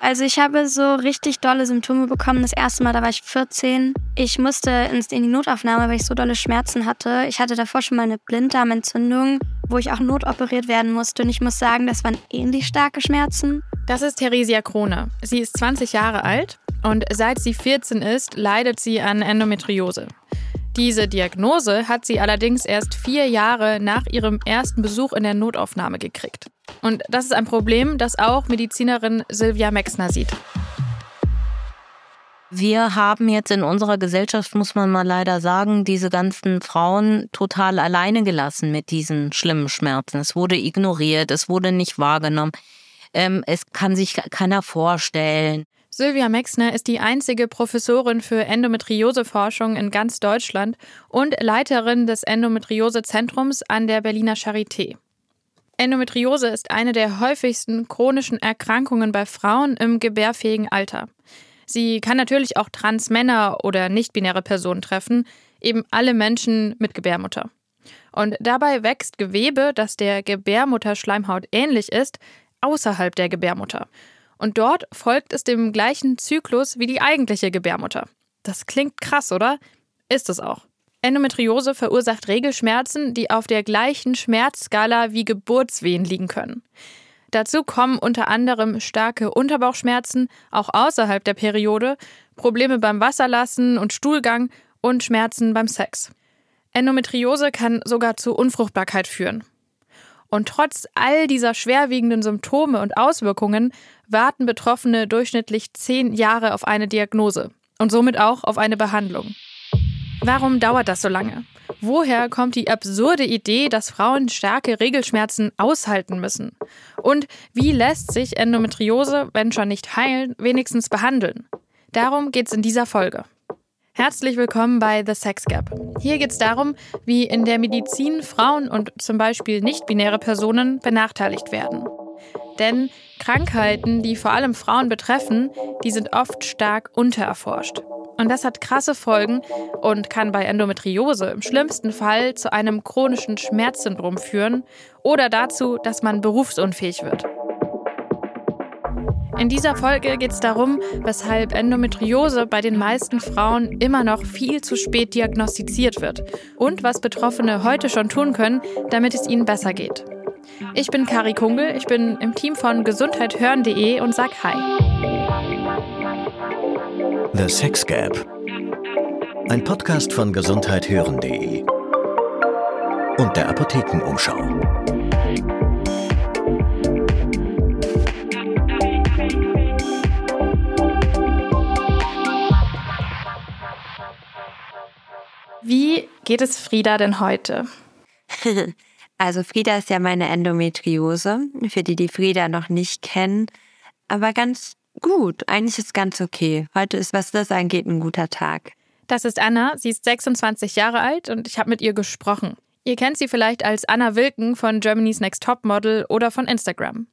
Also ich habe so richtig dolle Symptome bekommen. Das erste Mal, da war ich 14. Ich musste in die Notaufnahme, weil ich so dolle Schmerzen hatte. Ich hatte davor schon mal eine Blinddarmentzündung, wo ich auch notoperiert werden musste. Und ich muss sagen, das waren ähnlich starke Schmerzen. Das ist Theresia Krone. Sie ist 20 Jahre alt und seit sie 14 ist, leidet sie an Endometriose. Diese Diagnose hat sie allerdings erst vier Jahre nach ihrem ersten Besuch in der Notaufnahme gekriegt. Und das ist ein Problem, das auch Medizinerin Silvia Mexner sieht. Wir haben jetzt in unserer Gesellschaft, muss man mal leider sagen, diese ganzen Frauen total alleine gelassen mit diesen schlimmen Schmerzen. Es wurde ignoriert, es wurde nicht wahrgenommen. Ähm, es kann sich keiner vorstellen. Sylvia Mexner ist die einzige Professorin für Endometrioseforschung in ganz Deutschland und Leiterin des Endometriosezentrums an der Berliner Charité. Endometriose ist eine der häufigsten chronischen Erkrankungen bei Frauen im gebärfähigen Alter. Sie kann natürlich auch Transmänner oder nichtbinäre Personen treffen, eben alle Menschen mit Gebärmutter. Und dabei wächst Gewebe, das der Gebärmutterschleimhaut ähnlich ist, außerhalb der Gebärmutter und dort folgt es dem gleichen Zyklus wie die eigentliche Gebärmutter. Das klingt krass, oder? Ist es auch. Endometriose verursacht Regelschmerzen, die auf der gleichen Schmerzskala wie Geburtswehen liegen können. Dazu kommen unter anderem starke Unterbauchschmerzen, auch außerhalb der Periode, Probleme beim Wasserlassen und Stuhlgang und Schmerzen beim Sex. Endometriose kann sogar zu Unfruchtbarkeit führen. Und trotz all dieser schwerwiegenden Symptome und Auswirkungen warten Betroffene durchschnittlich zehn Jahre auf eine Diagnose und somit auch auf eine Behandlung. Warum dauert das so lange? Woher kommt die absurde Idee, dass Frauen starke Regelschmerzen aushalten müssen? Und wie lässt sich Endometriose, wenn schon nicht heilen, wenigstens behandeln? Darum geht es in dieser Folge. Herzlich willkommen bei The Sex Gap. Hier geht es darum, wie in der Medizin Frauen und zum Beispiel nicht-binäre Personen benachteiligt werden. Denn Krankheiten, die vor allem Frauen betreffen, die sind oft stark untererforscht. Und das hat krasse Folgen und kann bei Endometriose im schlimmsten Fall zu einem chronischen Schmerzsyndrom führen oder dazu, dass man berufsunfähig wird. In dieser Folge geht es darum, weshalb Endometriose bei den meisten Frauen immer noch viel zu spät diagnostiziert wird und was Betroffene heute schon tun können, damit es ihnen besser geht. Ich bin Kari Kungel, ich bin im Team von gesundheithören.de und sag Hi. The Sex Gap. Ein Podcast von gesundheithören.de und der Apothekenumschau. Wie geht es Frieda denn heute? Also Frieda ist ja meine Endometriose, für die die Frieda noch nicht kennen. Aber ganz gut, eigentlich ist ganz okay. Heute ist, was das angeht, ein guter Tag. Das ist Anna, sie ist 26 Jahre alt und ich habe mit ihr gesprochen. Ihr kennt sie vielleicht als Anna Wilken von Germany's Next Top Model oder von Instagram.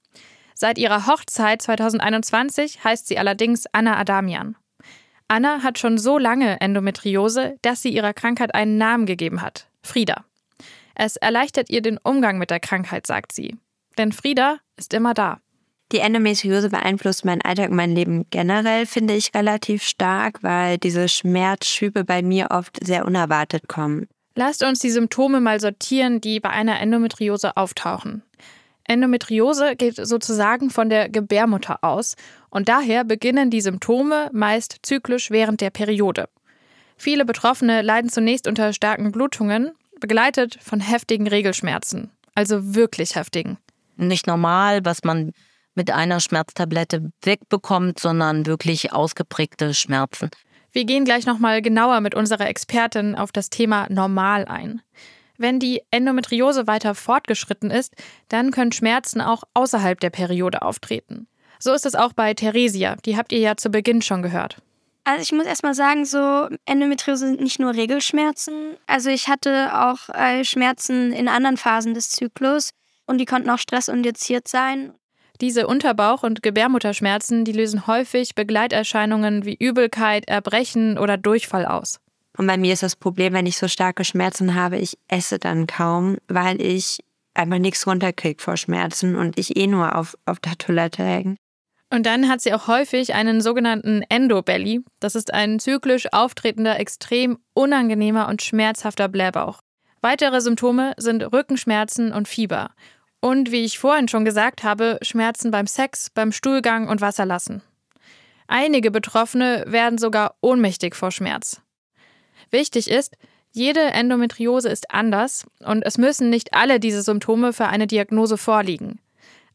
Seit ihrer Hochzeit 2021 heißt sie allerdings Anna Adamian. Anna hat schon so lange Endometriose, dass sie ihrer Krankheit einen Namen gegeben hat: Frieda. Es erleichtert ihr den Umgang mit der Krankheit, sagt sie. Denn Frieda ist immer da. Die Endometriose beeinflusst meinen Alltag und mein Leben generell, finde ich relativ stark, weil diese Schmerzschübe bei mir oft sehr unerwartet kommen. Lasst uns die Symptome mal sortieren, die bei einer Endometriose auftauchen. Endometriose geht sozusagen von der Gebärmutter aus und daher beginnen die Symptome meist zyklisch während der Periode. Viele Betroffene leiden zunächst unter starken Blutungen, begleitet von heftigen Regelschmerzen, also wirklich heftigen. Nicht normal, was man mit einer Schmerztablette wegbekommt, sondern wirklich ausgeprägte Schmerzen. Wir gehen gleich nochmal genauer mit unserer Expertin auf das Thema normal ein. Wenn die Endometriose weiter fortgeschritten ist, dann können Schmerzen auch außerhalb der Periode auftreten. So ist es auch bei Theresia, die habt ihr ja zu Beginn schon gehört. Also ich muss erstmal sagen, so Endometriose sind nicht nur Regelschmerzen. Also ich hatte auch äh, Schmerzen in anderen Phasen des Zyklus und die konnten auch stressindiziert sein. Diese Unterbauch- und Gebärmutterschmerzen, die lösen häufig Begleiterscheinungen wie Übelkeit, Erbrechen oder Durchfall aus. Und bei mir ist das Problem, wenn ich so starke Schmerzen habe, ich esse dann kaum, weil ich einfach nichts runterkriege vor Schmerzen und ich eh nur auf, auf der Toilette hänge. Und dann hat sie auch häufig einen sogenannten Endobelly. Das ist ein zyklisch auftretender, extrem unangenehmer und schmerzhafter Blähbauch. Weitere Symptome sind Rückenschmerzen und Fieber. Und wie ich vorhin schon gesagt habe, Schmerzen beim Sex, beim Stuhlgang und Wasserlassen. Einige Betroffene werden sogar ohnmächtig vor Schmerz. Wichtig ist, jede Endometriose ist anders und es müssen nicht alle diese Symptome für eine Diagnose vorliegen.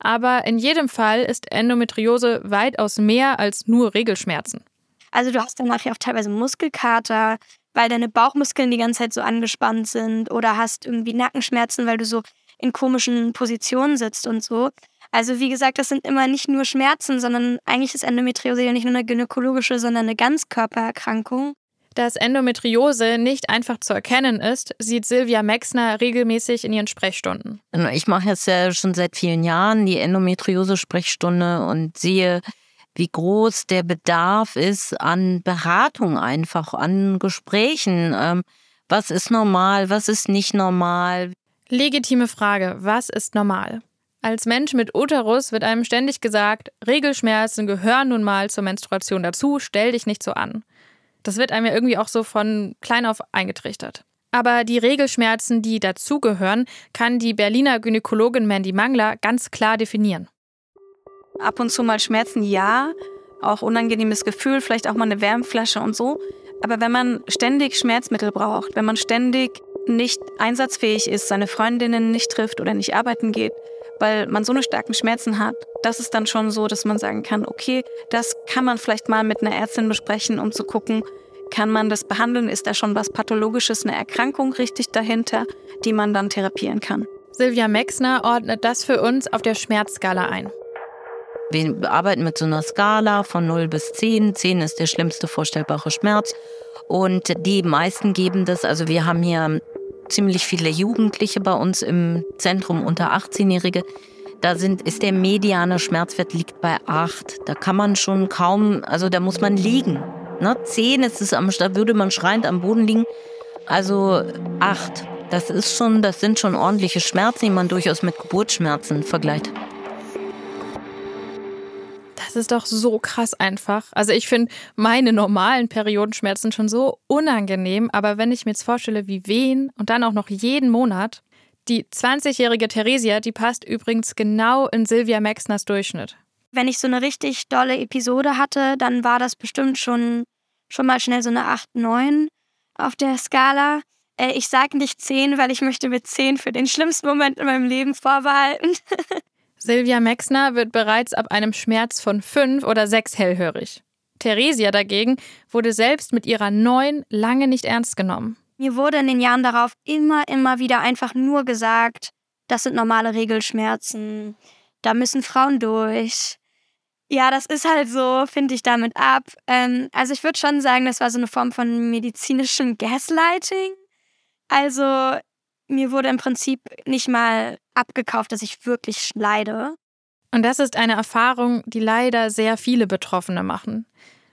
Aber in jedem Fall ist Endometriose weitaus mehr als nur Regelschmerzen. Also du hast danach ja auch teilweise Muskelkater, weil deine Bauchmuskeln die ganze Zeit so angespannt sind oder hast irgendwie Nackenschmerzen, weil du so in komischen Positionen sitzt und so. Also wie gesagt, das sind immer nicht nur Schmerzen, sondern eigentlich ist Endometriose ja nicht nur eine gynäkologische, sondern eine Ganzkörpererkrankung. Dass Endometriose nicht einfach zu erkennen ist, sieht Silvia Mexner regelmäßig in ihren Sprechstunden. Ich mache jetzt ja schon seit vielen Jahren die Endometriose-Sprechstunde und sehe, wie groß der Bedarf ist an Beratung einfach, an Gesprächen. Ähm, was ist normal, was ist nicht normal? Legitime Frage, was ist normal? Als Mensch mit Uterus wird einem ständig gesagt, Regelschmerzen gehören nun mal zur Menstruation dazu, stell dich nicht so an. Das wird einem ja irgendwie auch so von klein auf eingetrichtert. Aber die Regelschmerzen, die dazugehören, kann die Berliner Gynäkologin Mandy Mangler ganz klar definieren. Ab und zu mal Schmerzen, ja. Auch unangenehmes Gefühl, vielleicht auch mal eine Wärmflasche und so. Aber wenn man ständig Schmerzmittel braucht, wenn man ständig nicht einsatzfähig ist, seine Freundinnen nicht trifft oder nicht arbeiten geht, weil man so eine starken Schmerzen hat, das ist dann schon so, dass man sagen kann, okay, das kann man vielleicht mal mit einer Ärztin besprechen, um zu gucken, kann man das behandeln, ist da schon was Pathologisches, eine Erkrankung richtig dahinter, die man dann therapieren kann. Silvia Mexner ordnet das für uns auf der Schmerzskala ein. Wir arbeiten mit so einer Skala von 0 bis 10. 10 ist der schlimmste vorstellbare Schmerz. Und die meisten geben das, also wir haben hier ziemlich viele Jugendliche bei uns im Zentrum unter 18-Jährige. Da sind, ist der mediane Schmerzwert liegt bei 8. Da kann man schon kaum, also da muss man liegen. Ne? 10 ist es am, da würde man schreiend am Boden liegen. Also 8. Das ist schon, das sind schon ordentliche Schmerzen, die man durchaus mit Geburtsschmerzen vergleicht. Das ist doch so krass einfach. Also ich finde meine normalen Periodenschmerzen schon so unangenehm, aber wenn ich mir jetzt vorstelle, wie Wehen und dann auch noch jeden Monat, die 20-jährige Theresia, die passt übrigens genau in Silvia Maxners Durchschnitt. Wenn ich so eine richtig dolle Episode hatte, dann war das bestimmt schon, schon mal schnell so eine 8, 9 auf der Skala. Äh, ich sage nicht 10, weil ich möchte mit 10 für den schlimmsten Moment in meinem Leben vorbehalten. Silvia Mexner wird bereits ab einem Schmerz von fünf oder sechs hellhörig. Theresia dagegen wurde selbst mit ihrer neun lange nicht ernst genommen. Mir wurde in den Jahren darauf immer, immer wieder einfach nur gesagt, das sind normale Regelschmerzen, da müssen Frauen durch. Ja, das ist halt so, finde ich damit ab. Ähm, also ich würde schon sagen, das war so eine Form von medizinischem Gaslighting. Also mir wurde im Prinzip nicht mal abgekauft, dass ich wirklich leide. Und das ist eine Erfahrung, die leider sehr viele Betroffene machen.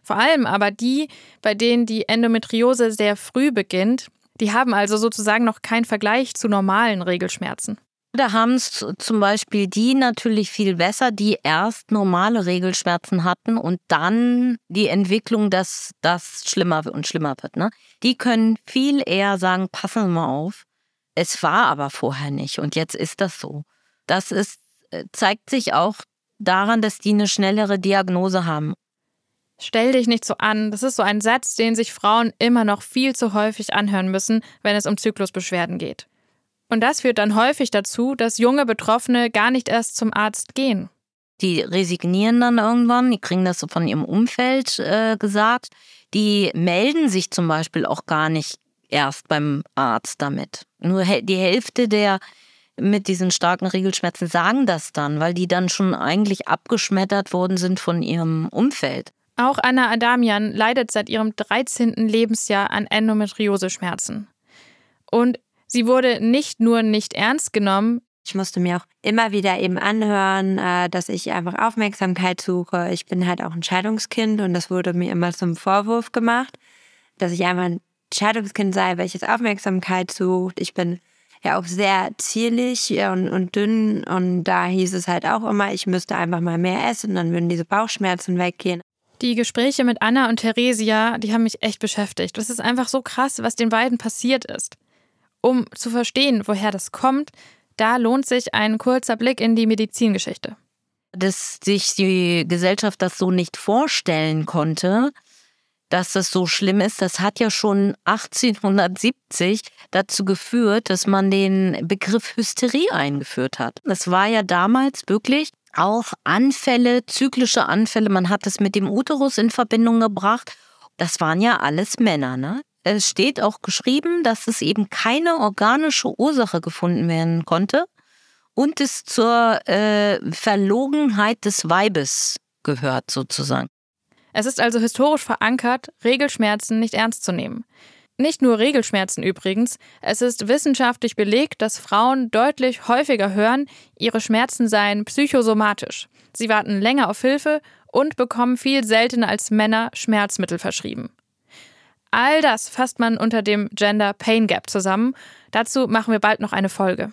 Vor allem aber die, bei denen die Endometriose sehr früh beginnt, die haben also sozusagen noch keinen Vergleich zu normalen Regelschmerzen. Da haben es zum Beispiel die natürlich viel besser, die erst normale Regelschmerzen hatten und dann die Entwicklung, dass das schlimmer und schlimmer wird. Ne? Die können viel eher sagen, passen Sie mal auf, es war aber vorher nicht und jetzt ist das so. Das ist, äh, zeigt sich auch daran, dass die eine schnellere Diagnose haben. Stell dich nicht so an. Das ist so ein Satz, den sich Frauen immer noch viel zu häufig anhören müssen, wenn es um Zyklusbeschwerden geht. Und das führt dann häufig dazu, dass junge Betroffene gar nicht erst zum Arzt gehen. Die resignieren dann irgendwann, die kriegen das so von ihrem Umfeld äh, gesagt. Die melden sich zum Beispiel auch gar nicht erst beim Arzt damit. Nur die Hälfte der mit diesen starken Regelschmerzen sagen das dann, weil die dann schon eigentlich abgeschmettert worden sind von ihrem Umfeld. Auch Anna Adamian leidet seit ihrem 13. Lebensjahr an Endometrioseschmerzen. Und sie wurde nicht nur nicht ernst genommen, ich musste mir auch immer wieder eben anhören, äh, dass ich einfach Aufmerksamkeit suche. Ich bin halt auch ein Scheidungskind und das wurde mir immer zum Vorwurf gemacht, dass ich einfach ein Scheidungskind sei, welches Aufmerksamkeit sucht. Ich bin ja auch sehr zierlich und, und dünn. Und da hieß es halt auch immer, ich müsste einfach mal mehr essen, dann würden diese Bauchschmerzen weggehen. Die Gespräche mit Anna und Theresia, die haben mich echt beschäftigt. Das ist einfach so krass, was den beiden passiert ist. Um zu verstehen, woher das kommt, da lohnt sich ein kurzer Blick in die Medizingeschichte. Dass sich die Gesellschaft das so nicht vorstellen konnte, dass das so schlimm ist, das hat ja schon 1870 dazu geführt, dass man den Begriff Hysterie eingeführt hat. Das war ja damals wirklich auch Anfälle, zyklische Anfälle. Man hat es mit dem Uterus in Verbindung gebracht. Das waren ja alles Männer. Ne? Es steht auch geschrieben, dass es eben keine organische Ursache gefunden werden konnte und es zur äh, Verlogenheit des Weibes gehört sozusagen. Es ist also historisch verankert, Regelschmerzen nicht ernst zu nehmen. Nicht nur Regelschmerzen übrigens, es ist wissenschaftlich belegt, dass Frauen deutlich häufiger hören, ihre Schmerzen seien psychosomatisch. Sie warten länger auf Hilfe und bekommen viel seltener als Männer Schmerzmittel verschrieben. All das fasst man unter dem Gender Pain Gap zusammen. Dazu machen wir bald noch eine Folge.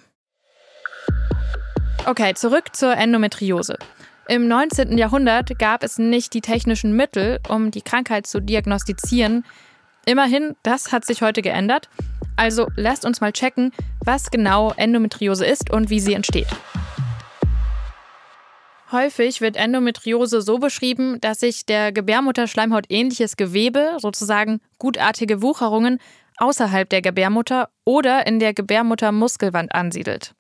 Okay, zurück zur Endometriose. Im 19. Jahrhundert gab es nicht die technischen Mittel, um die Krankheit zu diagnostizieren. Immerhin, das hat sich heute geändert. Also lasst uns mal checken, was genau Endometriose ist und wie sie entsteht. Häufig wird Endometriose so beschrieben, dass sich der Gebärmutterschleimhaut ähnliches Gewebe, sozusagen gutartige Wucherungen, außerhalb der Gebärmutter oder in der Gebärmuttermuskelwand ansiedelt.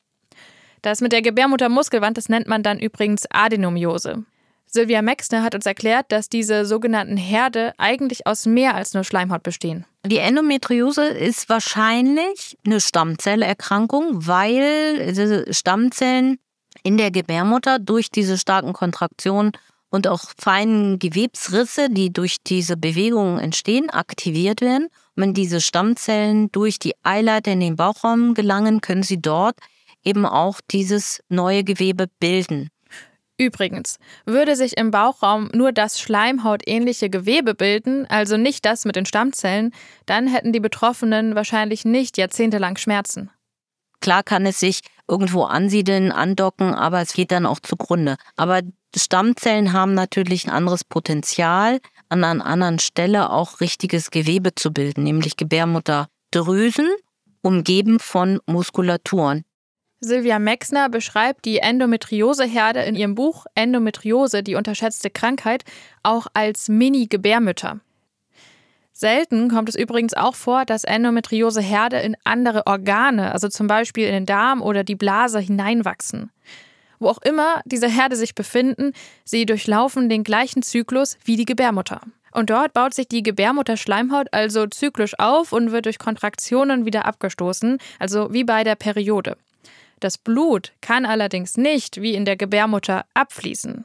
Das mit der Gebärmuttermuskelwand, das nennt man dann übrigens Adenomiose. Sylvia Mexner hat uns erklärt, dass diese sogenannten Herde eigentlich aus mehr als nur Schleimhaut bestehen. Die Endometriose ist wahrscheinlich eine Stammzellerkrankung, weil diese Stammzellen in der Gebärmutter durch diese starken Kontraktionen und auch feinen Gewebsrisse, die durch diese Bewegungen entstehen, aktiviert werden. Und wenn diese Stammzellen durch die Eileiter in den Bauchraum gelangen, können sie dort eben auch dieses neue Gewebe bilden. Übrigens, würde sich im Bauchraum nur das schleimhautähnliche Gewebe bilden, also nicht das mit den Stammzellen, dann hätten die Betroffenen wahrscheinlich nicht jahrzehntelang Schmerzen. Klar kann es sich irgendwo ansiedeln, andocken, aber es geht dann auch zugrunde. Aber Stammzellen haben natürlich ein anderes Potenzial, an einer anderen Stelle auch richtiges Gewebe zu bilden, nämlich Gebärmutterdrüsen, umgeben von Muskulaturen. Silvia Mexner beschreibt die Endometrioseherde in ihrem Buch Endometriose, die unterschätzte Krankheit, auch als Mini-Gebärmütter. Selten kommt es übrigens auch vor, dass Endometrioseherde in andere Organe, also zum Beispiel in den Darm oder die Blase, hineinwachsen. Wo auch immer diese Herde sich befinden, sie durchlaufen den gleichen Zyklus wie die Gebärmutter. Und dort baut sich die Gebärmutterschleimhaut also zyklisch auf und wird durch Kontraktionen wieder abgestoßen, also wie bei der Periode. Das Blut kann allerdings nicht wie in der Gebärmutter abfließen.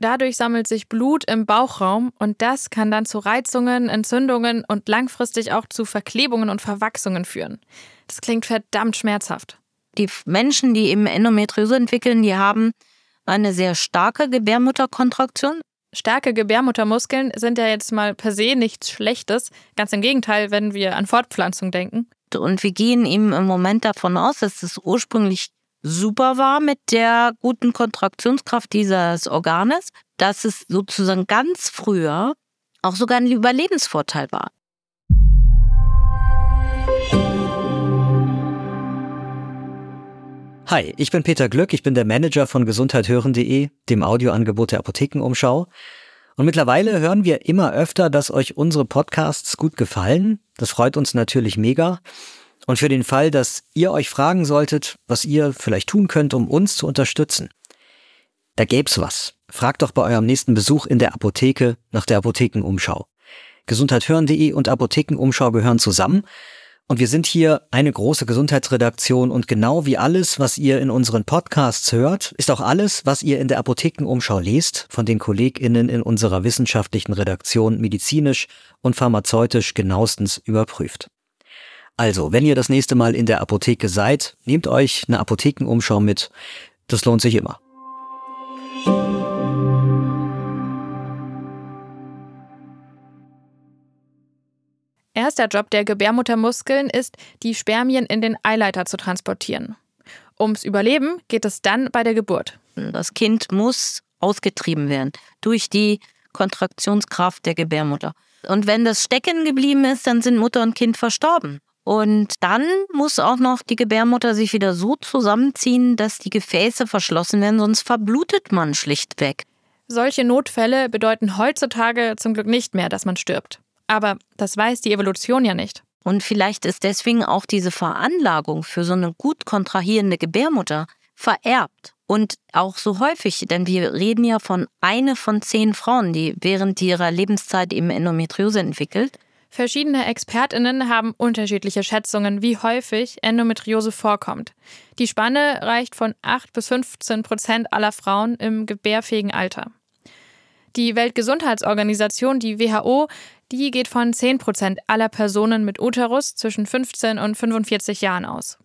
Dadurch sammelt sich Blut im Bauchraum und das kann dann zu Reizungen, Entzündungen und langfristig auch zu Verklebungen und Verwachsungen führen. Das klingt verdammt schmerzhaft. Die Menschen, die eben Endometriose entwickeln, die haben eine sehr starke Gebärmutterkontraktion. Starke Gebärmuttermuskeln sind ja jetzt mal per se nichts Schlechtes. Ganz im Gegenteil, wenn wir an Fortpflanzung denken. Und wir gehen eben im Moment davon aus, dass es ursprünglich super war mit der guten Kontraktionskraft dieses Organes, dass es sozusagen ganz früher auch sogar ein Überlebensvorteil war. Hi, ich bin Peter Glück, ich bin der Manager von gesundheithören.de, dem Audioangebot der Apothekenumschau. Und mittlerweile hören wir immer öfter, dass euch unsere Podcasts gut gefallen. Das freut uns natürlich mega. Und für den Fall, dass ihr euch fragen solltet, was ihr vielleicht tun könnt, um uns zu unterstützen, da gäb's was. Fragt doch bei eurem nächsten Besuch in der Apotheke nach der Apothekenumschau. Gesundheithören.de und Apothekenumschau gehören zusammen und wir sind hier eine große Gesundheitsredaktion und genau wie alles, was ihr in unseren Podcasts hört, ist auch alles, was ihr in der Apothekenumschau lest, von den KollegInnen in unserer wissenschaftlichen Redaktion medizinisch und pharmazeutisch genauestens überprüft. Also, wenn ihr das nächste Mal in der Apotheke seid, nehmt euch eine Apothekenumschau mit. Das lohnt sich immer. Erster Job der Gebärmuttermuskeln ist, die Spermien in den Eileiter zu transportieren. Ums Überleben geht es dann bei der Geburt. Das Kind muss ausgetrieben werden durch die Kontraktionskraft der Gebärmutter. Und wenn das stecken geblieben ist, dann sind Mutter und Kind verstorben. Und dann muss auch noch die Gebärmutter sich wieder so zusammenziehen, dass die Gefäße verschlossen werden, sonst verblutet man schlichtweg. Solche Notfälle bedeuten heutzutage zum Glück nicht mehr, dass man stirbt. Aber das weiß die Evolution ja nicht. Und vielleicht ist deswegen auch diese Veranlagung für so eine gut kontrahierende Gebärmutter vererbt. Und auch so häufig, denn wir reden ja von eine von zehn Frauen, die während ihrer Lebenszeit eben Endometriose entwickelt. Verschiedene ExpertInnen haben unterschiedliche Schätzungen, wie häufig Endometriose vorkommt. Die Spanne reicht von 8 bis 15 Prozent aller Frauen im gebärfähigen Alter. Die Weltgesundheitsorganisation, die WHO, die geht von 10 Prozent aller Personen mit Uterus zwischen 15 und 45 Jahren aus.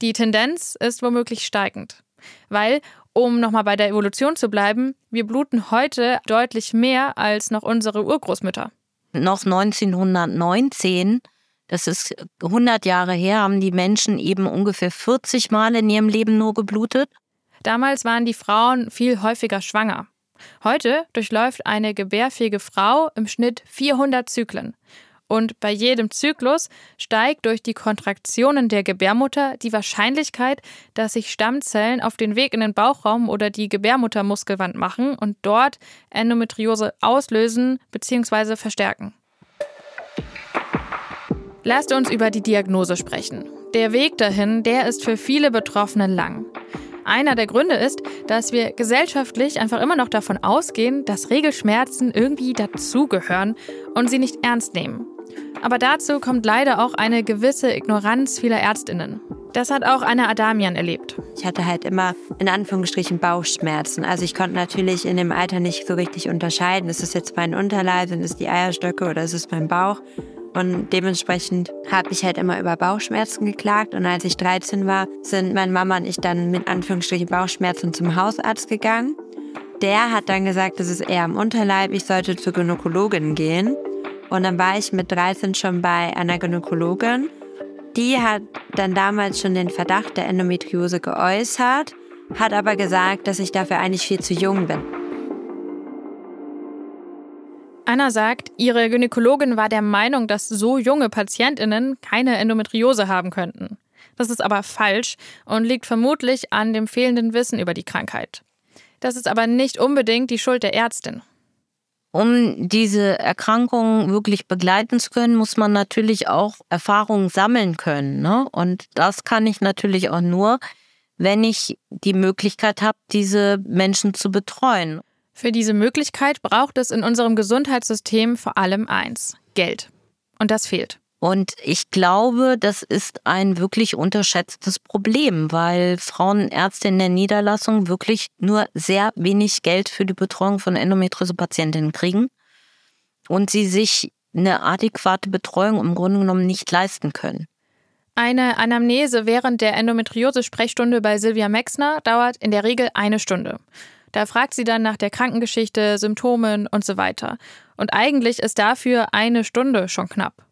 Die Tendenz ist womöglich steigend, weil, um nochmal bei der Evolution zu bleiben, wir bluten heute deutlich mehr als noch unsere Urgroßmütter noch 1919, das ist 100 Jahre her, haben die Menschen eben ungefähr 40 Mal in ihrem Leben nur geblutet. Damals waren die Frauen viel häufiger schwanger. Heute durchläuft eine gebärfähige Frau im Schnitt 400 Zyklen. Und bei jedem Zyklus steigt durch die Kontraktionen der Gebärmutter die Wahrscheinlichkeit, dass sich Stammzellen auf den Weg in den Bauchraum oder die Gebärmuttermuskelwand machen und dort Endometriose auslösen bzw. verstärken. Lasst uns über die Diagnose sprechen. Der Weg dahin, der ist für viele Betroffene lang. Einer der Gründe ist, dass wir gesellschaftlich einfach immer noch davon ausgehen, dass Regelschmerzen irgendwie dazugehören und sie nicht ernst nehmen. Aber dazu kommt leider auch eine gewisse Ignoranz vieler Ärztinnen. Das hat auch Anna Adamian erlebt. Ich hatte halt immer in Anführungsstrichen Bauchschmerzen. Also ich konnte natürlich in dem Alter nicht so richtig unterscheiden, ist es jetzt mein Unterleib, sind es die Eierstöcke oder ist es mein Bauch? Und dementsprechend habe ich halt immer über Bauchschmerzen geklagt. Und als ich 13 war, sind meine Mama und ich dann mit Anführungsstrichen Bauchschmerzen zum Hausarzt gegangen. Der hat dann gesagt, das ist eher am Unterleib, ich sollte zur Gynäkologin gehen. Und dann war ich mit 13 schon bei einer Gynäkologin. Die hat dann damals schon den Verdacht der Endometriose geäußert, hat aber gesagt, dass ich dafür eigentlich viel zu jung bin. Anna sagt, ihre Gynäkologin war der Meinung, dass so junge Patientinnen keine Endometriose haben könnten. Das ist aber falsch und liegt vermutlich an dem fehlenden Wissen über die Krankheit. Das ist aber nicht unbedingt die Schuld der Ärztin. Um diese Erkrankung wirklich begleiten zu können, muss man natürlich auch Erfahrungen sammeln können. Ne? Und das kann ich natürlich auch nur, wenn ich die Möglichkeit habe, diese Menschen zu betreuen. Für diese Möglichkeit braucht es in unserem Gesundheitssystem vor allem eins, Geld. Und das fehlt. Und ich glaube, das ist ein wirklich unterschätztes Problem, weil Frauenärzte in der Niederlassung wirklich nur sehr wenig Geld für die Betreuung von Endometriose-Patientinnen kriegen und sie sich eine adäquate Betreuung im Grunde genommen nicht leisten können. Eine Anamnese während der Endometriose-Sprechstunde bei Silvia Mexner dauert in der Regel eine Stunde. Da fragt sie dann nach der Krankengeschichte, Symptomen und so weiter. Und eigentlich ist dafür eine Stunde schon knapp.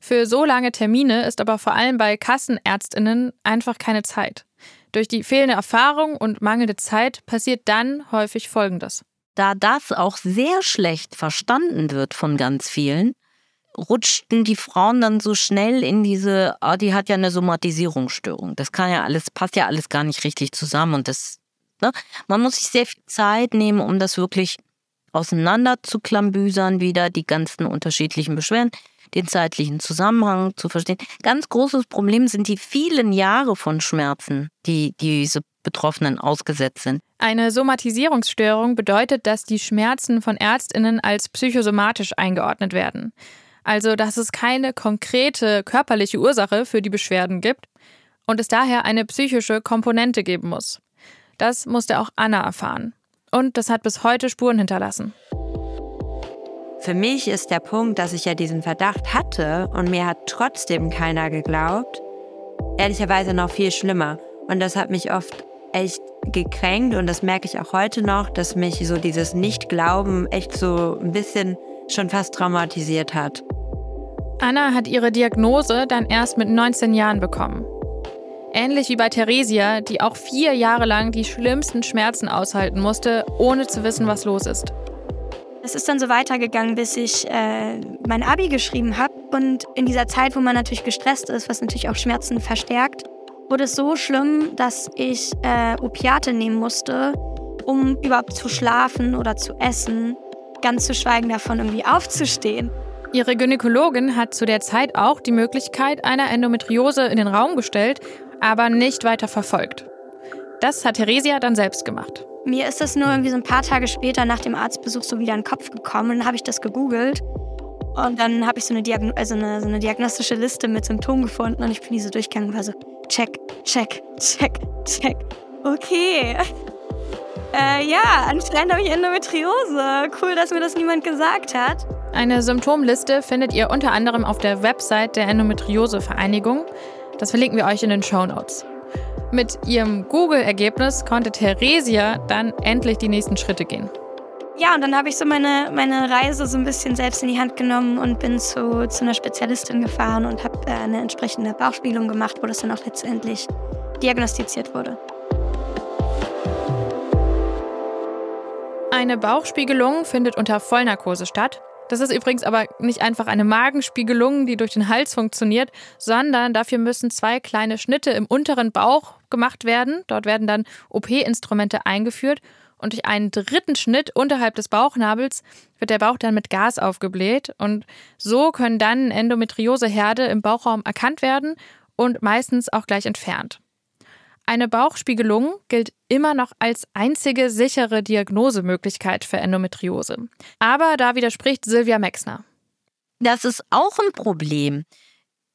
Für so lange Termine ist aber vor allem bei Kassenärztinnen einfach keine Zeit. Durch die fehlende Erfahrung und mangelnde Zeit passiert dann häufig Folgendes. Da das auch sehr schlecht verstanden wird von ganz vielen, rutschten die Frauen dann so schnell in diese, ah, die hat ja eine Somatisierungsstörung. Das kann ja alles, passt ja alles gar nicht richtig zusammen und das, ne? Man muss sich sehr viel Zeit nehmen, um das wirklich auseinander zu klambüsern, wieder die ganzen unterschiedlichen Beschwerden den zeitlichen Zusammenhang zu verstehen. Ganz großes Problem sind die vielen Jahre von Schmerzen, die diese Betroffenen ausgesetzt sind. Eine Somatisierungsstörung bedeutet, dass die Schmerzen von Ärztinnen als psychosomatisch eingeordnet werden. Also, dass es keine konkrete körperliche Ursache für die Beschwerden gibt und es daher eine psychische Komponente geben muss. Das musste auch Anna erfahren. Und das hat bis heute Spuren hinterlassen. Für mich ist der Punkt, dass ich ja diesen Verdacht hatte und mir hat trotzdem keiner geglaubt, ehrlicherweise noch viel schlimmer. Und das hat mich oft echt gekränkt und das merke ich auch heute noch, dass mich so dieses Nicht-Glauben echt so ein bisschen schon fast traumatisiert hat. Anna hat ihre Diagnose dann erst mit 19 Jahren bekommen. Ähnlich wie bei Theresia, die auch vier Jahre lang die schlimmsten Schmerzen aushalten musste, ohne zu wissen, was los ist. Es ist dann so weitergegangen, bis ich äh, mein Abi geschrieben habe. Und in dieser Zeit, wo man natürlich gestresst ist, was natürlich auch Schmerzen verstärkt, wurde es so schlimm, dass ich äh, Opiate nehmen musste, um überhaupt zu schlafen oder zu essen. Ganz zu schweigen davon, irgendwie aufzustehen. Ihre Gynäkologin hat zu der Zeit auch die Möglichkeit einer Endometriose in den Raum gestellt, aber nicht weiter verfolgt. Das hat Theresia dann selbst gemacht. Mir ist das nur irgendwie so ein paar Tage später nach dem Arztbesuch so wieder in den Kopf gekommen. Und dann habe ich das gegoogelt. Und dann habe ich so eine, Diagno also eine, so eine diagnostische Liste mit Symptomen gefunden. Und ich bin diese durchgegangen und war so, check, check, check, check. Okay. Äh, ja, anscheinend habe ich Endometriose. Cool, dass mir das niemand gesagt hat. Eine Symptomliste findet ihr unter anderem auf der Website der Endometriose-Vereinigung. Das verlinken wir euch in den Show Notes. Mit ihrem Google-Ergebnis konnte Theresia dann endlich die nächsten Schritte gehen. Ja, und dann habe ich so meine, meine Reise so ein bisschen selbst in die Hand genommen und bin zu, zu einer Spezialistin gefahren und habe äh, eine entsprechende Bauchspiegelung gemacht, wo das dann auch letztendlich diagnostiziert wurde. Eine Bauchspiegelung findet unter Vollnarkose statt. Das ist übrigens aber nicht einfach eine Magenspiegelung, die durch den Hals funktioniert, sondern dafür müssen zwei kleine Schnitte im unteren Bauch gemacht werden. Dort werden dann OP-Instrumente eingeführt und durch einen dritten Schnitt unterhalb des Bauchnabels wird der Bauch dann mit Gas aufgebläht und so können dann Endometrioseherde im Bauchraum erkannt werden und meistens auch gleich entfernt. Eine Bauchspiegelung gilt immer noch als einzige sichere Diagnosemöglichkeit für Endometriose. Aber da widerspricht Silvia Mexner. Das ist auch ein Problem,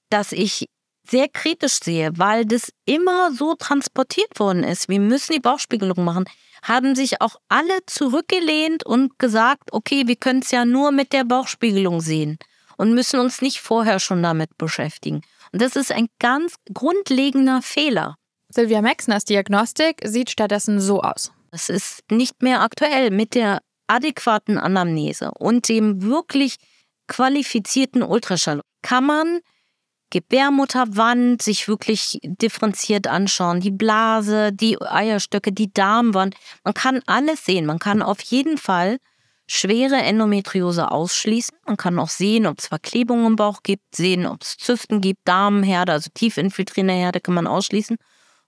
das ich sehr kritisch sehe, weil das immer so transportiert worden ist. Wir müssen die Bauchspiegelung machen. Haben sich auch alle zurückgelehnt und gesagt, okay, wir können es ja nur mit der Bauchspiegelung sehen und müssen uns nicht vorher schon damit beschäftigen. Und das ist ein ganz grundlegender Fehler. Silvia Mexners Diagnostik sieht stattdessen so aus. Es ist nicht mehr aktuell mit der adäquaten Anamnese und dem wirklich qualifizierten Ultraschall. Kann man Gebärmutterwand sich wirklich differenziert anschauen, die Blase, die Eierstöcke, die Darmwand. Man kann alles sehen. Man kann auf jeden Fall schwere Endometriose ausschließen. Man kann auch sehen, ob es Verklebungen im Bauch gibt, sehen, ob es Zysten gibt, Darmherde, also tief infiltrierende Herde kann man ausschließen.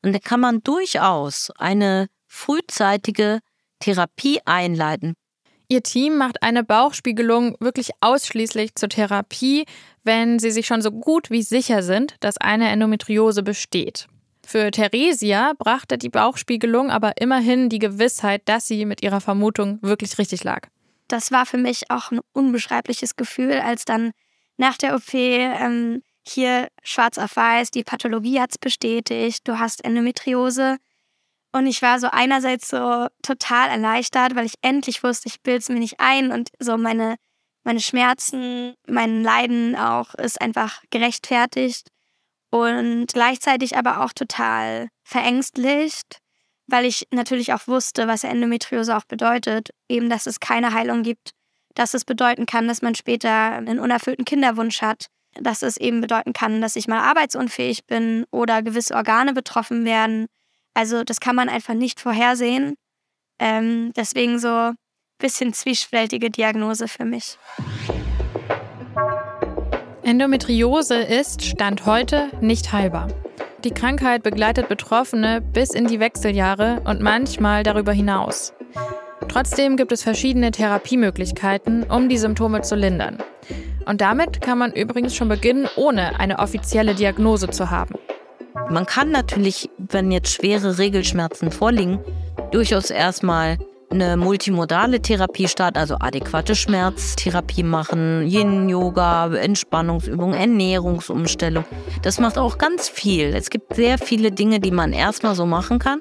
Und da kann man durchaus eine frühzeitige Therapie einleiten. Ihr Team macht eine Bauchspiegelung wirklich ausschließlich zur Therapie, wenn sie sich schon so gut wie sicher sind, dass eine Endometriose besteht. Für Theresia brachte die Bauchspiegelung aber immerhin die Gewissheit, dass sie mit ihrer Vermutung wirklich richtig lag. Das war für mich auch ein unbeschreibliches Gefühl, als dann nach der OP ähm, hier schwarz auf weiß, die Pathologie hat es bestätigt, du hast Endometriose. Und ich war so einerseits so total erleichtert, weil ich endlich wusste, ich bilde es mir nicht ein und so meine, meine Schmerzen, mein Leiden auch ist einfach gerechtfertigt. Und gleichzeitig aber auch total verängstlicht, weil ich natürlich auch wusste, was Endometriose auch bedeutet. Eben, dass es keine Heilung gibt, dass es bedeuten kann, dass man später einen unerfüllten Kinderwunsch hat, dass es eben bedeuten kann, dass ich mal arbeitsunfähig bin oder gewisse Organe betroffen werden. Also das kann man einfach nicht vorhersehen. Ähm, deswegen so ein bisschen zwiespältige Diagnose für mich. Endometriose ist Stand heute nicht heilbar. Die Krankheit begleitet Betroffene bis in die Wechseljahre und manchmal darüber hinaus. Trotzdem gibt es verschiedene Therapiemöglichkeiten, um die Symptome zu lindern. Und damit kann man übrigens schon beginnen, ohne eine offizielle Diagnose zu haben. Man kann natürlich, wenn jetzt schwere Regelschmerzen vorliegen, durchaus erstmal eine multimodale Therapie starten, also adäquate Schmerztherapie machen, Yin-Yoga, Entspannungsübungen, Ernährungsumstellung. Das macht auch ganz viel. Es gibt sehr viele Dinge, die man erstmal so machen kann.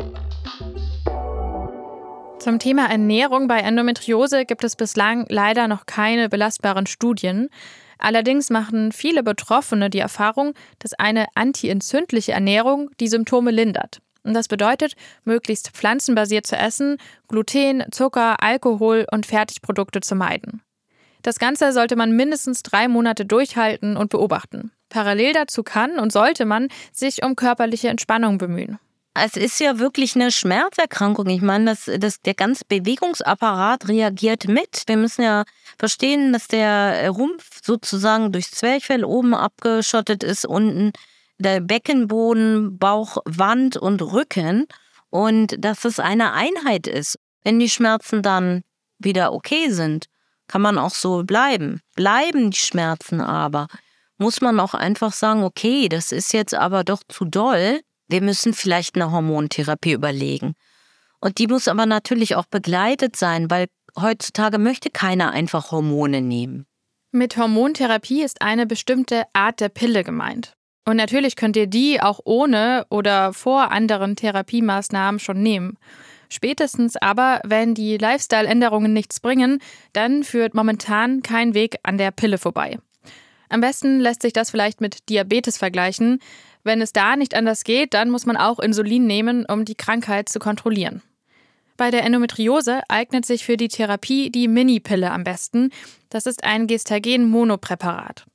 Zum Thema Ernährung bei Endometriose gibt es bislang leider noch keine belastbaren Studien. Allerdings machen viele Betroffene die Erfahrung, dass eine antientzündliche Ernährung die Symptome lindert. Und das bedeutet, möglichst pflanzenbasiert zu essen, Gluten, Zucker, Alkohol und Fertigprodukte zu meiden. Das Ganze sollte man mindestens drei Monate durchhalten und beobachten. Parallel dazu kann und sollte man sich um körperliche Entspannung bemühen. Es ist ja wirklich eine Schmerzerkrankung. Ich meine, das, das, der ganze Bewegungsapparat reagiert mit. Wir müssen ja verstehen, dass der Rumpf sozusagen durchs Zwerchfell oben abgeschottet ist, unten der Beckenboden, Bauch, Wand und Rücken und dass es eine Einheit ist. Wenn die Schmerzen dann wieder okay sind, kann man auch so bleiben. Bleiben die Schmerzen aber, muss man auch einfach sagen, okay, das ist jetzt aber doch zu doll wir müssen vielleicht eine Hormontherapie überlegen. Und die muss aber natürlich auch begleitet sein, weil heutzutage möchte keiner einfach Hormone nehmen. Mit Hormontherapie ist eine bestimmte Art der Pille gemeint. Und natürlich könnt ihr die auch ohne oder vor anderen Therapiemaßnahmen schon nehmen. Spätestens aber, wenn die Lifestyle-Änderungen nichts bringen, dann führt momentan kein Weg an der Pille vorbei. Am besten lässt sich das vielleicht mit Diabetes vergleichen. Wenn es da nicht anders geht, dann muss man auch Insulin nehmen, um die Krankheit zu kontrollieren. Bei der Endometriose eignet sich für die Therapie die Mini-Pille am besten. Das ist ein Gestagen-Monopräparat.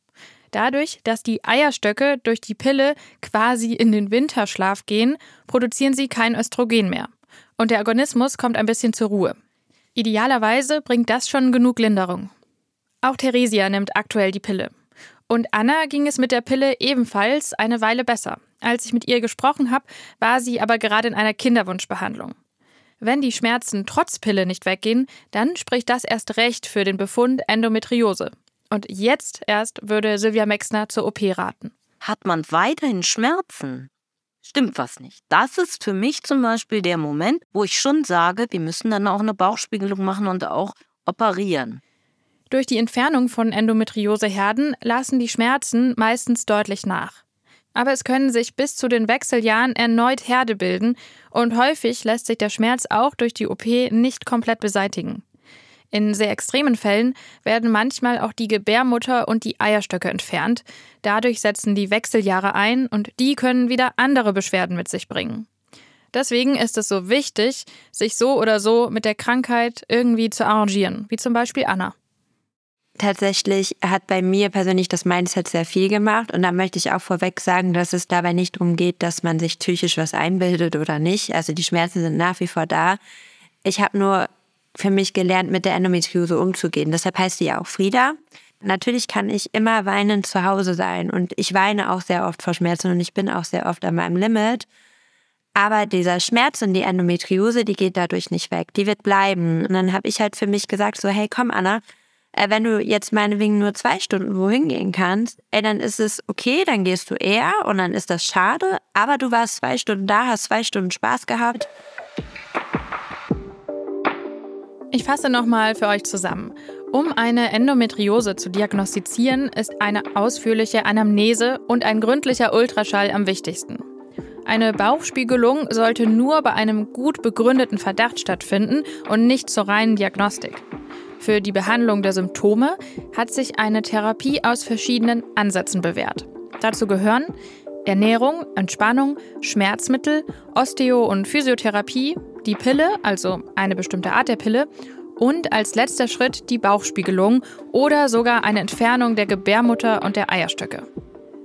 Dadurch, dass die Eierstöcke durch die Pille quasi in den Winterschlaf gehen, produzieren sie kein Östrogen mehr. Und der Organismus kommt ein bisschen zur Ruhe. Idealerweise bringt das schon genug Linderung. Auch Theresia nimmt aktuell die Pille. Und Anna ging es mit der Pille ebenfalls eine Weile besser. Als ich mit ihr gesprochen habe, war sie aber gerade in einer Kinderwunschbehandlung. Wenn die Schmerzen trotz Pille nicht weggehen, dann spricht das erst recht für den Befund Endometriose. Und jetzt erst würde Sylvia Mexner zur OP raten. Hat man weiterhin Schmerzen? Stimmt was nicht. Das ist für mich zum Beispiel der Moment, wo ich schon sage, wir müssen dann auch eine Bauchspiegelung machen und auch operieren. Durch die Entfernung von Endometrioseherden lassen die Schmerzen meistens deutlich nach. Aber es können sich bis zu den Wechseljahren erneut Herde bilden und häufig lässt sich der Schmerz auch durch die OP nicht komplett beseitigen. In sehr extremen Fällen werden manchmal auch die Gebärmutter und die Eierstöcke entfernt. Dadurch setzen die Wechseljahre ein und die können wieder andere Beschwerden mit sich bringen. Deswegen ist es so wichtig, sich so oder so mit der Krankheit irgendwie zu arrangieren, wie zum Beispiel Anna tatsächlich hat bei mir persönlich das Mindset sehr viel gemacht. Und da möchte ich auch vorweg sagen, dass es dabei nicht darum geht, dass man sich psychisch was einbildet oder nicht. Also die Schmerzen sind nach wie vor da. Ich habe nur für mich gelernt, mit der Endometriose umzugehen. Deshalb heißt sie ja auch Frieda. Natürlich kann ich immer weinend zu Hause sein und ich weine auch sehr oft vor Schmerzen und ich bin auch sehr oft an meinem Limit. Aber dieser Schmerz und die Endometriose, die geht dadurch nicht weg. Die wird bleiben. Und dann habe ich halt für mich gesagt, so, hey, komm, Anna, wenn du jetzt meinetwegen nur zwei Stunden wohin gehen kannst, ey, dann ist es okay, dann gehst du eher und dann ist das schade, aber du warst zwei Stunden da, hast zwei Stunden Spaß gehabt. Ich fasse nochmal für euch zusammen. Um eine Endometriose zu diagnostizieren, ist eine ausführliche Anamnese und ein gründlicher Ultraschall am wichtigsten. Eine Bauchspiegelung sollte nur bei einem gut begründeten Verdacht stattfinden und nicht zur reinen Diagnostik. Für die Behandlung der Symptome hat sich eine Therapie aus verschiedenen Ansätzen bewährt. Dazu gehören Ernährung, Entspannung, Schmerzmittel, Osteo- und Physiotherapie, die Pille, also eine bestimmte Art der Pille, und als letzter Schritt die Bauchspiegelung oder sogar eine Entfernung der Gebärmutter und der Eierstöcke.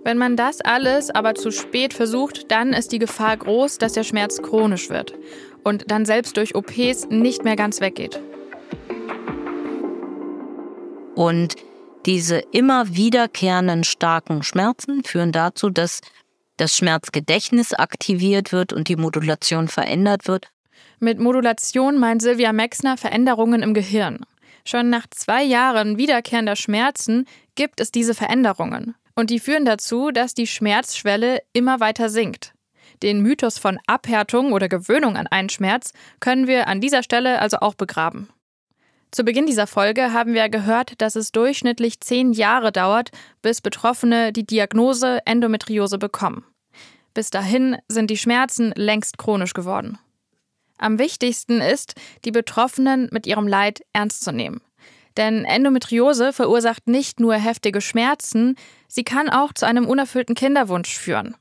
Wenn man das alles aber zu spät versucht, dann ist die Gefahr groß, dass der Schmerz chronisch wird und dann selbst durch OPs nicht mehr ganz weggeht. Und diese immer wiederkehrenden starken Schmerzen führen dazu, dass das Schmerzgedächtnis aktiviert wird und die Modulation verändert wird. Mit Modulation meint Silvia Mexner Veränderungen im Gehirn. Schon nach zwei Jahren wiederkehrender Schmerzen gibt es diese Veränderungen. Und die führen dazu, dass die Schmerzschwelle immer weiter sinkt. Den Mythos von Abhärtung oder Gewöhnung an einen Schmerz können wir an dieser Stelle also auch begraben. Zu Beginn dieser Folge haben wir gehört, dass es durchschnittlich zehn Jahre dauert, bis Betroffene die Diagnose Endometriose bekommen. Bis dahin sind die Schmerzen längst chronisch geworden. Am wichtigsten ist, die Betroffenen mit ihrem Leid ernst zu nehmen. Denn Endometriose verursacht nicht nur heftige Schmerzen, sie kann auch zu einem unerfüllten Kinderwunsch führen.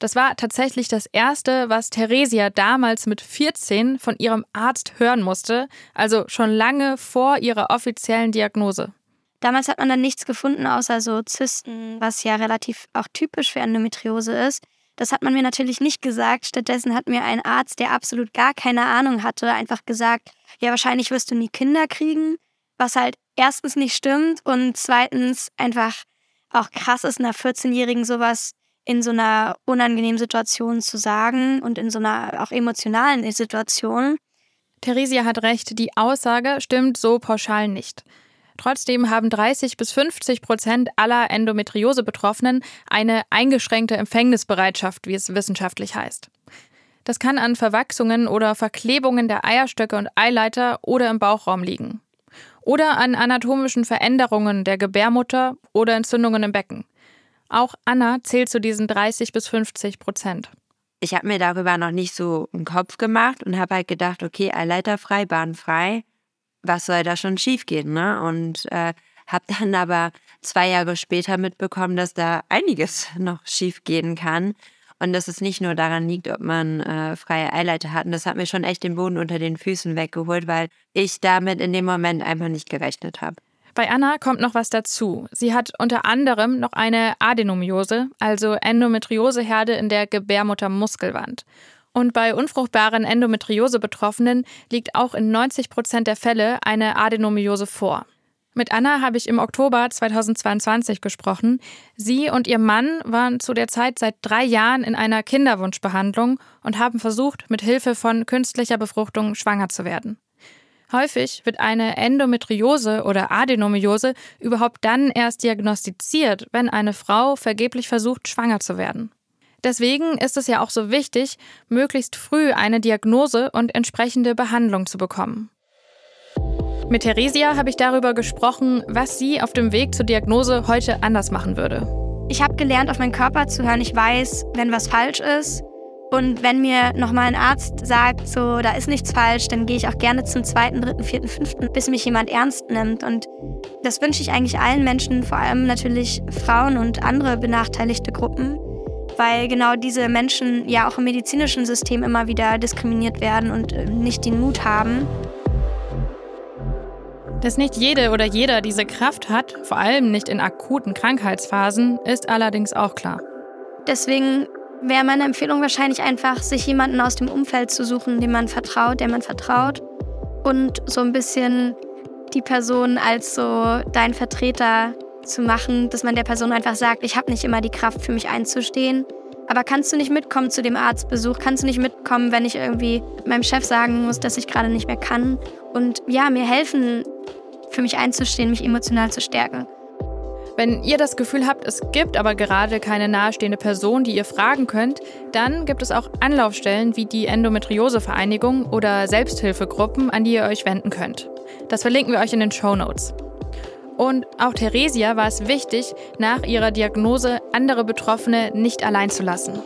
Das war tatsächlich das Erste, was Theresia damals mit 14 von ihrem Arzt hören musste, also schon lange vor ihrer offiziellen Diagnose. Damals hat man dann nichts gefunden, außer so Zysten, was ja relativ auch typisch für Endometriose ist. Das hat man mir natürlich nicht gesagt. Stattdessen hat mir ein Arzt, der absolut gar keine Ahnung hatte, einfach gesagt, ja, wahrscheinlich wirst du nie Kinder kriegen, was halt erstens nicht stimmt und zweitens einfach auch krass ist, einer 14-Jährigen sowas in so einer unangenehmen Situation zu sagen und in so einer auch emotionalen Situation. Theresia hat recht, die Aussage stimmt so pauschal nicht. Trotzdem haben 30 bis 50 Prozent aller Endometriose-Betroffenen eine eingeschränkte Empfängnisbereitschaft, wie es wissenschaftlich heißt. Das kann an Verwachsungen oder Verklebungen der Eierstöcke und Eileiter oder im Bauchraum liegen. Oder an anatomischen Veränderungen der Gebärmutter oder Entzündungen im Becken. Auch Anna zählt zu diesen 30 bis 50 Prozent. Ich habe mir darüber noch nicht so einen Kopf gemacht und habe halt gedacht, okay, Eileiterfrei, bahnfrei, was soll da schon schiefgehen, ne? Und äh, habe dann aber zwei Jahre später mitbekommen, dass da einiges noch schiefgehen kann und dass es nicht nur daran liegt, ob man äh, freie Eileiter hat. Und das hat mir schon echt den Boden unter den Füßen weggeholt, weil ich damit in dem Moment einfach nicht gerechnet habe. Bei Anna kommt noch was dazu. Sie hat unter anderem noch eine Adenomiose, also Endometrioseherde in der Gebärmuttermuskelwand. Und bei unfruchtbaren Endometriose-Betroffenen liegt auch in 90 Prozent der Fälle eine Adenomiose vor. Mit Anna habe ich im Oktober 2022 gesprochen. Sie und ihr Mann waren zu der Zeit seit drei Jahren in einer Kinderwunschbehandlung und haben versucht, mit Hilfe von künstlicher Befruchtung schwanger zu werden. Häufig wird eine Endometriose oder Adenomiose überhaupt dann erst diagnostiziert, wenn eine Frau vergeblich versucht, schwanger zu werden. Deswegen ist es ja auch so wichtig, möglichst früh eine Diagnose und entsprechende Behandlung zu bekommen. Mit Theresia habe ich darüber gesprochen, was sie auf dem Weg zur Diagnose heute anders machen würde. Ich habe gelernt, auf meinen Körper zu hören. Ich weiß, wenn was falsch ist. Und wenn mir nochmal ein Arzt sagt, so, da ist nichts falsch, dann gehe ich auch gerne zum zweiten, dritten, vierten, fünften, bis mich jemand ernst nimmt. Und das wünsche ich eigentlich allen Menschen, vor allem natürlich Frauen und andere benachteiligte Gruppen weil genau diese Menschen ja auch im medizinischen System immer wieder diskriminiert werden und äh, nicht den Mut haben. Dass nicht jede oder jeder diese Kraft hat, vor allem nicht in akuten Krankheitsphasen, ist allerdings auch klar. Deswegen wäre meine Empfehlung wahrscheinlich einfach, sich jemanden aus dem Umfeld zu suchen, dem man vertraut, der man vertraut und so ein bisschen die Person als so dein Vertreter zu machen, dass man der Person einfach sagt, ich habe nicht immer die Kraft für mich einzustehen. Aber kannst du nicht mitkommen zu dem Arztbesuch? Kannst du nicht mitkommen, wenn ich irgendwie meinem Chef sagen muss, dass ich gerade nicht mehr kann? Und ja, mir helfen, für mich einzustehen, mich emotional zu stärken. Wenn ihr das Gefühl habt, es gibt aber gerade keine nahestehende Person, die ihr fragen könnt, dann gibt es auch Anlaufstellen wie die Endometriose-Vereinigung oder Selbsthilfegruppen, an die ihr euch wenden könnt. Das verlinken wir euch in den Show Notes. Und auch Theresia war es wichtig, nach ihrer Diagnose andere Betroffene nicht allein zu lassen.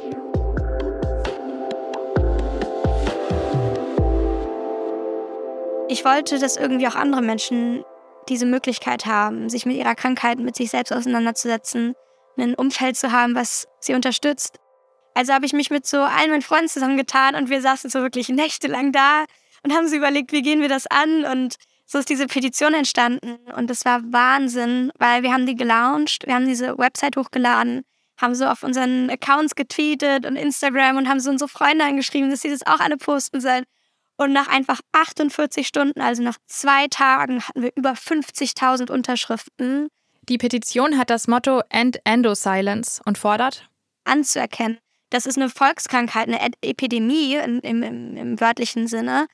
Ich wollte, dass irgendwie auch andere Menschen diese Möglichkeit haben, sich mit ihrer Krankheit, mit sich selbst auseinanderzusetzen, ein Umfeld zu haben, was sie unterstützt. Also habe ich mich mit so allen meinen Freunden zusammengetan und wir saßen so wirklich nächtelang da und haben so überlegt, wie gehen wir das an und so ist diese Petition entstanden und das war Wahnsinn, weil wir haben die gelauncht, wir haben diese Website hochgeladen, haben so auf unseren Accounts getweetet und Instagram und haben so unsere Freunde angeschrieben, dass sie das auch alle posten sollen. Und nach einfach 48 Stunden, also nach zwei Tagen, hatten wir über 50.000 Unterschriften. Die Petition hat das Motto End Endo Silence und fordert anzuerkennen, das ist eine Volkskrankheit, eine Epidemie im, im, im wörtlichen Sinne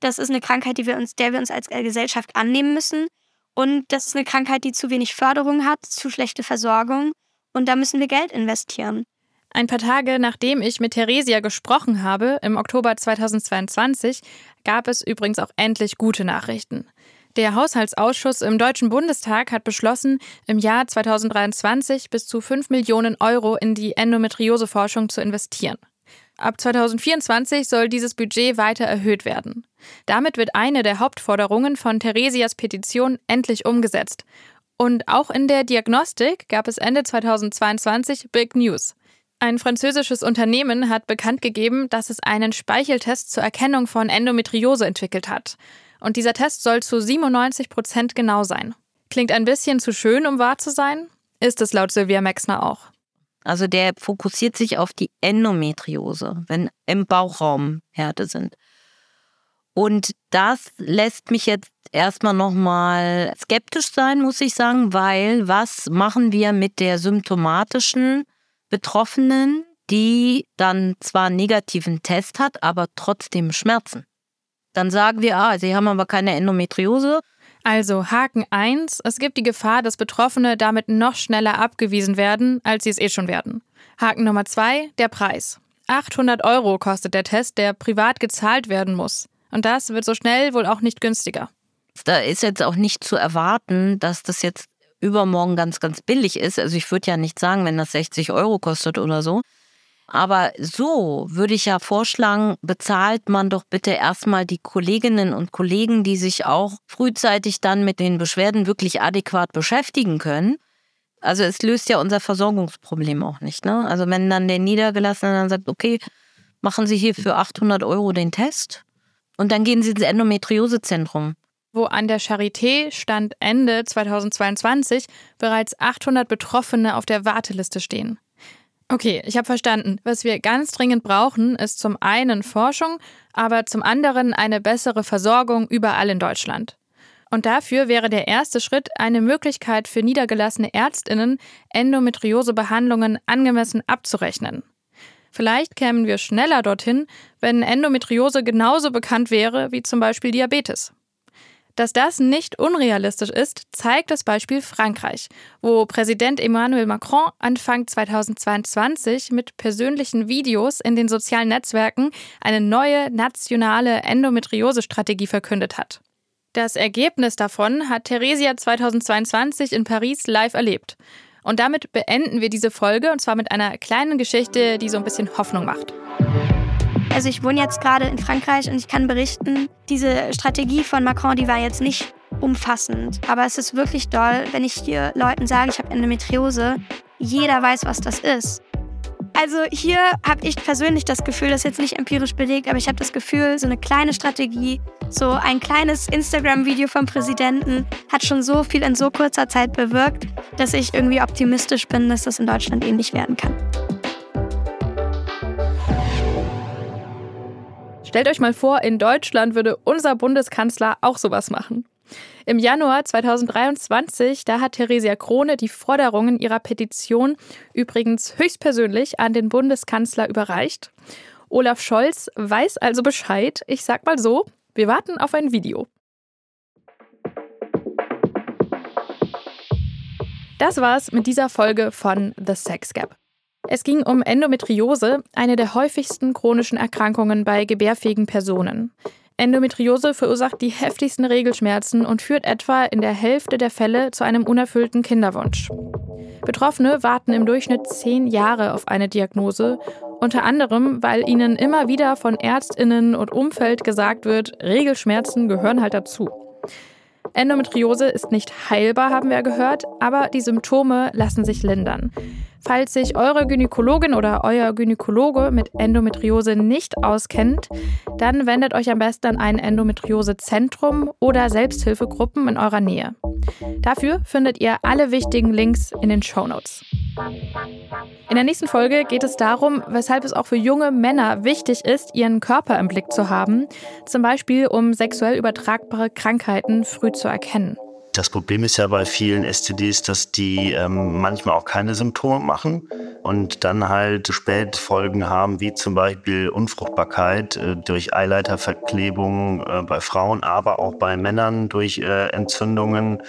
das ist eine Krankheit, die wir uns, der wir uns als Gesellschaft annehmen müssen. Und das ist eine Krankheit, die zu wenig Förderung hat, zu schlechte Versorgung. Und da müssen wir Geld investieren. Ein paar Tage nachdem ich mit Theresia gesprochen habe, im Oktober 2022, gab es übrigens auch endlich gute Nachrichten. Der Haushaltsausschuss im Deutschen Bundestag hat beschlossen, im Jahr 2023 bis zu 5 Millionen Euro in die Endometrioseforschung zu investieren. Ab 2024 soll dieses Budget weiter erhöht werden. Damit wird eine der Hauptforderungen von Theresias Petition endlich umgesetzt. Und auch in der Diagnostik gab es Ende 2022 Big News. Ein französisches Unternehmen hat bekannt gegeben, dass es einen Speicheltest zur Erkennung von Endometriose entwickelt hat. Und dieser Test soll zu 97 Prozent genau sein. Klingt ein bisschen zu schön, um wahr zu sein? Ist es laut Sylvia Maxner auch. Also der fokussiert sich auf die Endometriose, wenn im Bauchraum Härte sind. Und das lässt mich jetzt erstmal nochmal skeptisch sein, muss ich sagen, weil was machen wir mit der symptomatischen Betroffenen, die dann zwar einen negativen Test hat, aber trotzdem Schmerzen? Dann sagen wir, ah, sie haben aber keine Endometriose, also Haken 1, es gibt die Gefahr, dass Betroffene damit noch schneller abgewiesen werden, als sie es eh schon werden. Haken Nummer 2, der Preis. 800 Euro kostet der Test, der privat gezahlt werden muss. Und das wird so schnell wohl auch nicht günstiger. Da ist jetzt auch nicht zu erwarten, dass das jetzt übermorgen ganz, ganz billig ist. Also ich würde ja nicht sagen, wenn das 60 Euro kostet oder so. Aber so würde ich ja vorschlagen, bezahlt man doch bitte erstmal die Kolleginnen und Kollegen, die sich auch frühzeitig dann mit den Beschwerden wirklich adäquat beschäftigen können. Also es löst ja unser Versorgungsproblem auch nicht. Ne? Also wenn dann der Niedergelassene dann sagt, okay, machen Sie hier für 800 Euro den Test und dann gehen Sie ins Endometriosezentrum. Wo an der Charité stand Ende 2022 bereits 800 Betroffene auf der Warteliste stehen. Okay, ich habe verstanden. Was wir ganz dringend brauchen, ist zum einen Forschung, aber zum anderen eine bessere Versorgung überall in Deutschland. Und dafür wäre der erste Schritt eine Möglichkeit für niedergelassene Ärztinnen, Endometriosebehandlungen angemessen abzurechnen. Vielleicht kämen wir schneller dorthin, wenn Endometriose genauso bekannt wäre wie zum Beispiel Diabetes. Dass das nicht unrealistisch ist, zeigt das Beispiel Frankreich, wo Präsident Emmanuel Macron Anfang 2022 mit persönlichen Videos in den sozialen Netzwerken eine neue nationale Endometriose-Strategie verkündet hat. Das Ergebnis davon hat Theresia 2022 in Paris live erlebt. Und damit beenden wir diese Folge und zwar mit einer kleinen Geschichte, die so ein bisschen Hoffnung macht. Also ich wohne jetzt gerade in Frankreich und ich kann berichten, diese Strategie von Macron, die war jetzt nicht umfassend. Aber es ist wirklich doll, wenn ich hier Leuten sage, ich habe Endometriose. Jeder weiß, was das ist. Also hier habe ich persönlich das Gefühl, das ist jetzt nicht empirisch belegt, aber ich habe das Gefühl, so eine kleine Strategie, so ein kleines Instagram-Video vom Präsidenten hat schon so viel in so kurzer Zeit bewirkt, dass ich irgendwie optimistisch bin, dass das in Deutschland ähnlich werden kann. Stellt euch mal vor, in Deutschland würde unser Bundeskanzler auch sowas machen. Im Januar 2023, da hat Theresia Krone die Forderungen ihrer Petition übrigens höchstpersönlich an den Bundeskanzler überreicht. Olaf Scholz weiß also Bescheid. Ich sag mal so, wir warten auf ein Video. Das war's mit dieser Folge von The Sex Gap. Es ging um Endometriose, eine der häufigsten chronischen Erkrankungen bei gebärfähigen Personen. Endometriose verursacht die heftigsten Regelschmerzen und führt etwa in der Hälfte der Fälle zu einem unerfüllten Kinderwunsch. Betroffene warten im Durchschnitt zehn Jahre auf eine Diagnose, unter anderem, weil ihnen immer wieder von Ärztinnen und Umfeld gesagt wird, Regelschmerzen gehören halt dazu. Endometriose ist nicht heilbar, haben wir gehört, aber die Symptome lassen sich lindern. Falls sich eure Gynäkologin oder euer Gynäkologe mit Endometriose nicht auskennt, dann wendet euch am besten an ein Endometriosezentrum oder Selbsthilfegruppen in eurer Nähe. Dafür findet ihr alle wichtigen Links in den Show Notes. In der nächsten Folge geht es darum, weshalb es auch für junge Männer wichtig ist, ihren Körper im Blick zu haben, zum Beispiel um sexuell übertragbare Krankheiten früh zu erkennen. Das Problem ist ja bei vielen STDs, dass die ähm, manchmal auch keine Symptome machen und dann halt Spätfolgen haben, wie zum Beispiel Unfruchtbarkeit äh, durch Eileiterverklebung äh, bei Frauen, aber auch bei Männern durch äh, Entzündungen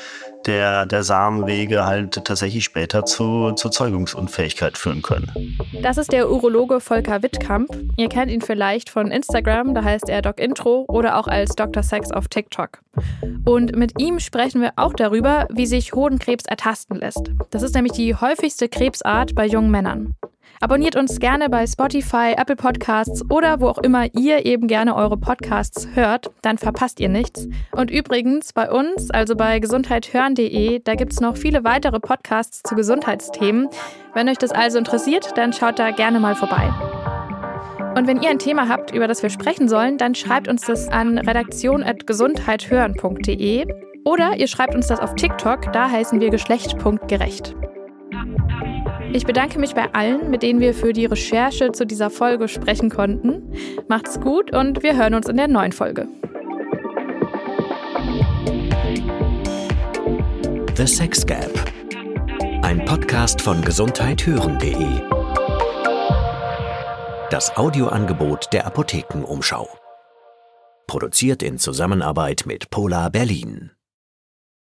der, der Samenwege halt tatsächlich später zu, zur Zeugungsunfähigkeit führen können. Das ist der Urologe Volker Wittkamp. Ihr kennt ihn vielleicht von Instagram, da heißt er Doc Intro oder auch als Dr. Sex auf TikTok. Und mit ihm sprechen wir auch darüber, wie sich Hodenkrebs ertasten lässt. Das ist nämlich die häufigste Krebsart bei jungen Männern. Abonniert uns gerne bei Spotify, Apple Podcasts oder wo auch immer ihr eben gerne eure Podcasts hört, dann verpasst ihr nichts. Und übrigens bei uns, also bei gesundheithören.de, da gibt es noch viele weitere Podcasts zu Gesundheitsthemen. Wenn euch das also interessiert, dann schaut da gerne mal vorbei. Und wenn ihr ein Thema habt, über das wir sprechen sollen, dann schreibt uns das an redaktion.gesundheithören.de Oder ihr schreibt uns das auf TikTok, da heißen wir geschlecht.gerecht. Ich bedanke mich bei allen, mit denen wir für die Recherche zu dieser Folge sprechen konnten. Macht's gut und wir hören uns in der neuen Folge. The Sex Gap. Ein Podcast von gesundheithören.de. Das Audioangebot der Apothekenumschau. Produziert in Zusammenarbeit mit Polar Berlin.